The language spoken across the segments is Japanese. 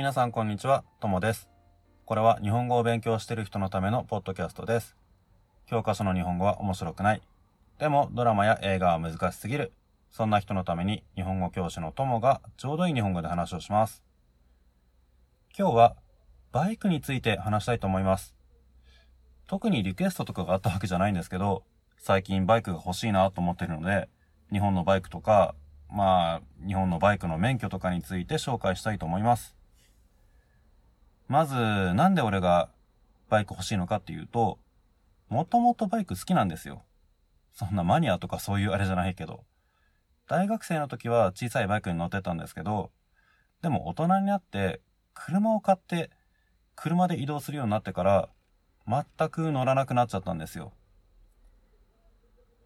皆さんこんにちは、ともです。これは日本語を勉強している人のためのポッドキャストです。教科書の日本語は面白くない。でもドラマや映画は難しすぎる。そんな人のために日本語教師のともがちょうどいい日本語で話をします。今日はバイクについて話したいと思います。特にリクエストとかがあったわけじゃないんですけど、最近バイクが欲しいなと思っているので、日本のバイクとか、まあ、日本のバイクの免許とかについて紹介したいと思います。まず、なんで俺がバイク欲しいのかっていうと、もともとバイク好きなんですよ。そんなマニアとかそういうあれじゃないけど。大学生の時は小さいバイクに乗ってたんですけど、でも大人になって車を買って車で移動するようになってから全く乗らなくなっちゃったんですよ。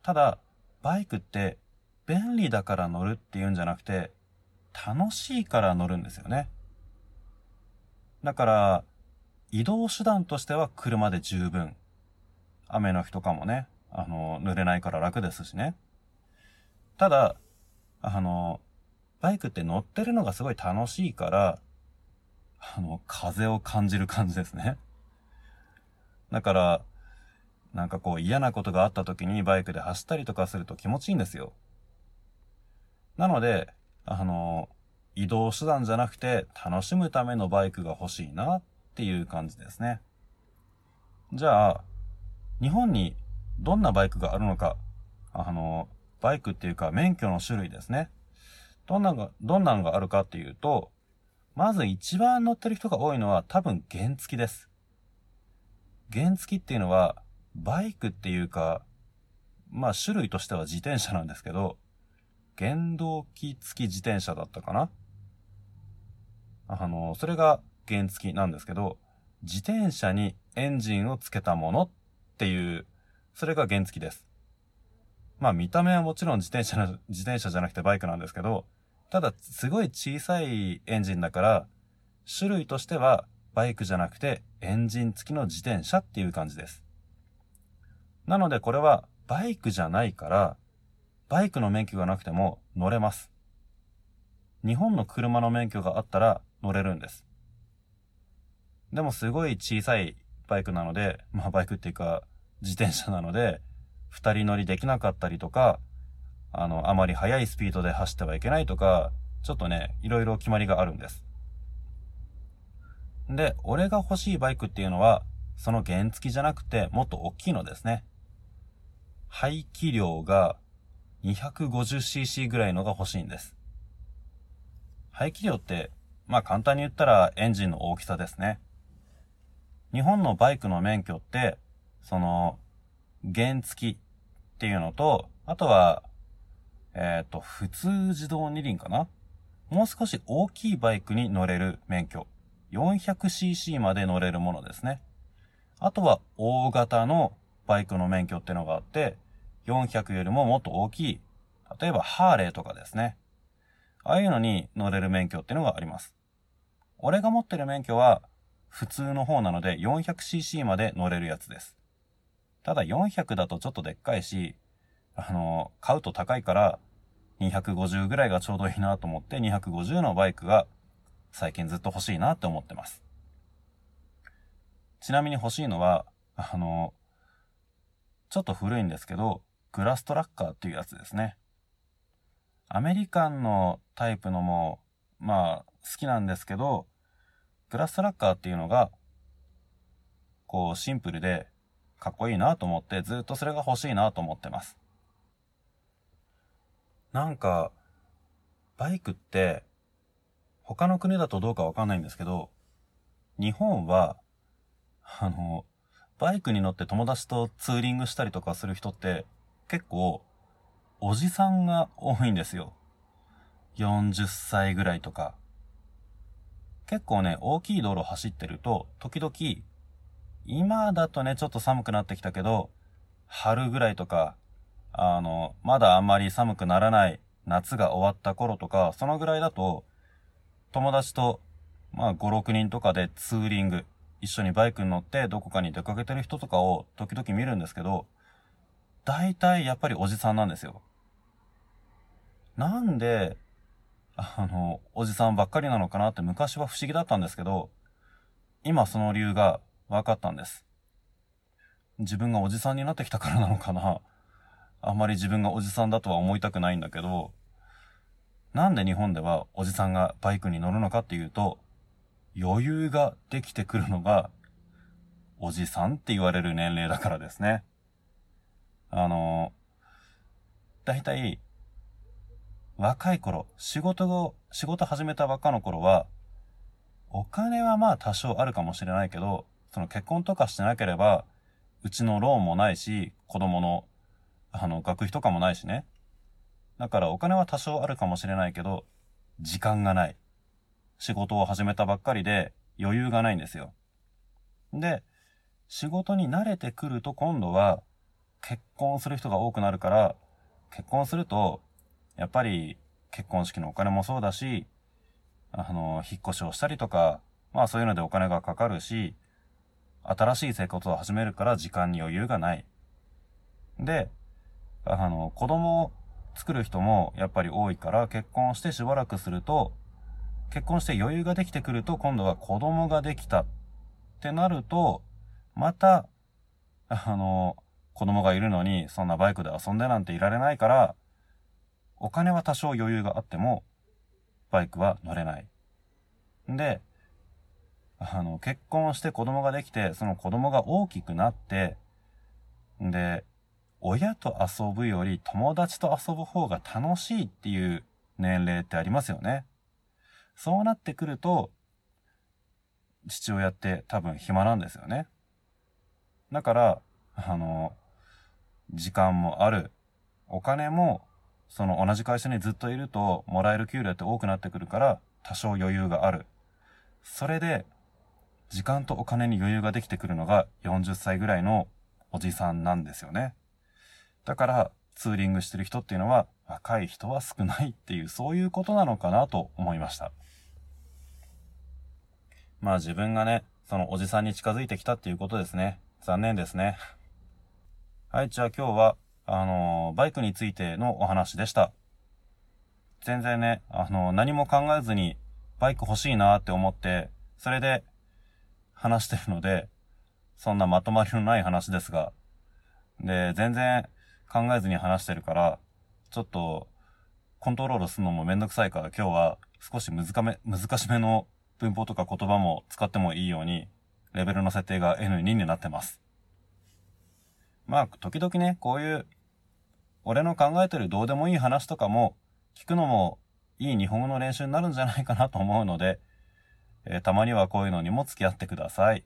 ただ、バイクって便利だから乗るっていうんじゃなくて楽しいから乗るんですよね。だから、移動手段としては車で十分。雨の日とかもね、あの、濡れないから楽ですしね。ただ、あの、バイクって乗ってるのがすごい楽しいから、あの、風を感じる感じですね。だから、なんかこう嫌なことがあった時にバイクで走ったりとかすると気持ちいいんですよ。なので、あの、移動手段じゃなくて楽しむためのバイクが欲しいなっていう感じですね。じゃあ、日本にどんなバイクがあるのか、あの、バイクっていうか免許の種類ですね。どんなのが、どんなのがあるかっていうと、まず一番乗ってる人が多いのは多分原付です。原付っていうのは、バイクっていうか、まあ種類としては自転車なんですけど、原動機付き自転車だったかなあの、それが原付きなんですけど、自転車にエンジンをつけたものっていう、それが原付きです。まあ見た目はもちろん自転車の、自転車じゃなくてバイクなんですけど、ただすごい小さいエンジンだから、種類としてはバイクじゃなくてエンジン付きの自転車っていう感じです。なのでこれはバイクじゃないから、バイクの免許がなくても乗れます。日本の車の免許があったら乗れるんです。でもすごい小さいバイクなので、まあバイクっていうか自転車なので、二人乗りできなかったりとか、あの、あまり速いスピードで走ってはいけないとか、ちょっとね、いろいろ決まりがあるんです。で、俺が欲しいバイクっていうのは、その原付きじゃなくてもっと大きいのですね。排気量が 250cc ぐらいのが欲しいんです。排気量って、まあ簡単に言ったらエンジンの大きさですね。日本のバイクの免許って、その、原付きっていうのと、あとは、えっ、と、普通自動二輪かな？もう少し大きいバイクに乗れる免許。400cc まで乗れるものですね。あとは大型のバイクの免許ってのがあって、400よりももっと大きい、例えばハーレーとかですね。ああいうのに乗れる免許っていうのがあります。俺が持ってる免許は普通の方なので 400cc まで乗れるやつです。ただ400だとちょっとでっかいし、あの、買うと高いから250ぐらいがちょうどいいなと思って250のバイクが最近ずっと欲しいなって思ってます。ちなみに欲しいのは、あの、ちょっと古いんですけど、グラストラッカーっていうやつですね。アメリカンのタイプのも、まあ、好きなんですけど、グラストラッカーっていうのが、こう、シンプルで、かっこいいなと思って、ずっとそれが欲しいなと思ってます。なんか、バイクって、他の国だとどうかわかんないんですけど、日本は、あの、バイクに乗って友達とツーリングしたりとかする人って、結構、おじさんが多いんですよ。40歳ぐらいとか。結構ね、大きい道路走ってると、時々、今だとね、ちょっと寒くなってきたけど、春ぐらいとか、あの、まだあんまり寒くならない夏が終わった頃とか、そのぐらいだと、友達と、まあ5、6人とかでツーリング、一緒にバイクに乗ってどこかに出かけてる人とかを時々見るんですけど、大体やっぱりおじさんなんですよ。なんで、あの、おじさんばっかりなのかなって昔は不思議だったんですけど、今その理由が分かったんです。自分がおじさんになってきたからなのかな。あんまり自分がおじさんだとは思いたくないんだけど、なんで日本ではおじさんがバイクに乗るのかっていうと、余裕ができてくるのが、おじさんって言われる年齢だからですね。あの、だいたい、若い頃、仕事を、仕事始めたばっかの頃は、お金はまあ多少あるかもしれないけど、その結婚とかしてなければ、うちのローンもないし、子供の、あの、学費とかもないしね。だからお金は多少あるかもしれないけど、時間がない。仕事を始めたばっかりで余裕がないんですよ。で、仕事に慣れてくると今度は結婚する人が多くなるから、結婚すると、やっぱり結婚式のお金もそうだし、あの、引っ越しをしたりとか、まあそういうのでお金がかかるし、新しい生活を始めるから時間に余裕がない。で、あの、子供を作る人もやっぱり多いから結婚してしばらくすると、結婚して余裕ができてくると今度は子供ができたってなると、また、あの、子供がいるのにそんなバイクで遊んでなんていられないから、お金は多少余裕があっても、バイクは乗れない。で、あの、結婚して子供ができて、その子供が大きくなって、で、親と遊ぶより友達と遊ぶ方が楽しいっていう年齢ってありますよね。そうなってくると、父親って多分暇なんですよね。だから、あの、時間もある。お金も、その同じ会社にずっといると、もらえる給料って多くなってくるから、多少余裕がある。それで、時間とお金に余裕ができてくるのが40歳ぐらいのおじさんなんですよね。だから、ツーリングしてる人っていうのは、若い人は少ないっていう、そういうことなのかなと思いました。まあ自分がね、そのおじさんに近づいてきたっていうことですね。残念ですね。はい、じゃあ今日は、あの、バイクについてのお話でした。全然ね、あの、何も考えずに、バイク欲しいなって思って、それで、話してるので、そんなまとまりのない話ですが、で、全然考えずに話してるから、ちょっと、コントロールするのもめんどくさいから今日は少し難め、難しめの文法とか言葉も使ってもいいように、レベルの設定が N2 になってます。まあ、時々ね、こういう、俺の考えてるどうでもいい話とかも、聞くのもいい日本語の練習になるんじゃないかなと思うので、えー、たまにはこういうのにも付き合ってください。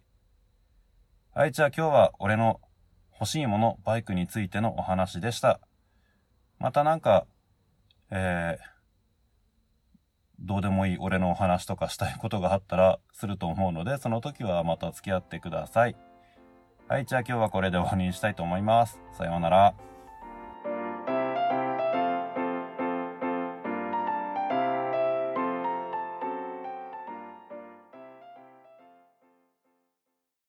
はい、じゃあ今日は俺の欲しいもの、バイクについてのお話でした。またなんか、えー、どうでもいい俺のお話とかしたいことがあったらすると思うので、その時はまた付き合ってください。はい、じゃあ今日はこれで終わりにしたいと思います。さようなら。